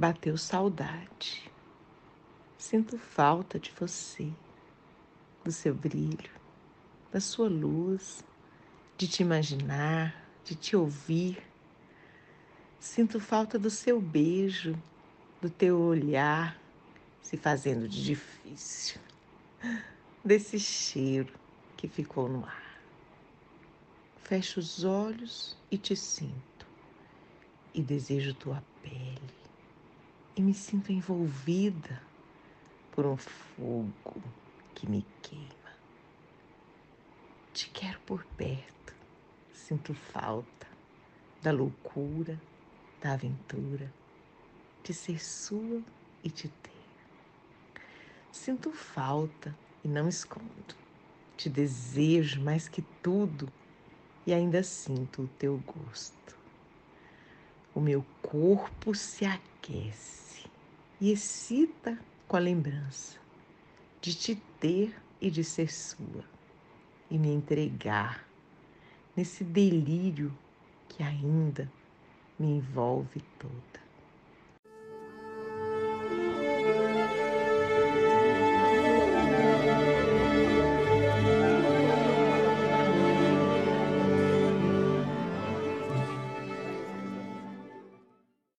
Bateu saudade. Sinto falta de você, do seu brilho, da sua luz, de te imaginar, de te ouvir. Sinto falta do seu beijo, do teu olhar se fazendo de difícil, desse cheiro que ficou no ar. Fecho os olhos e te sinto, e desejo tua pele, e me sinto envolvida por um fogo que me queima. Te quero por perto, sinto falta da loucura, da aventura, de ser sua e te ter. Sinto falta e não escondo te desejo mais que tudo e ainda sinto o teu gosto. O meu corpo se aquece e excita com a lembrança de te ter e de ser sua e me entregar nesse delírio que ainda me envolve toda.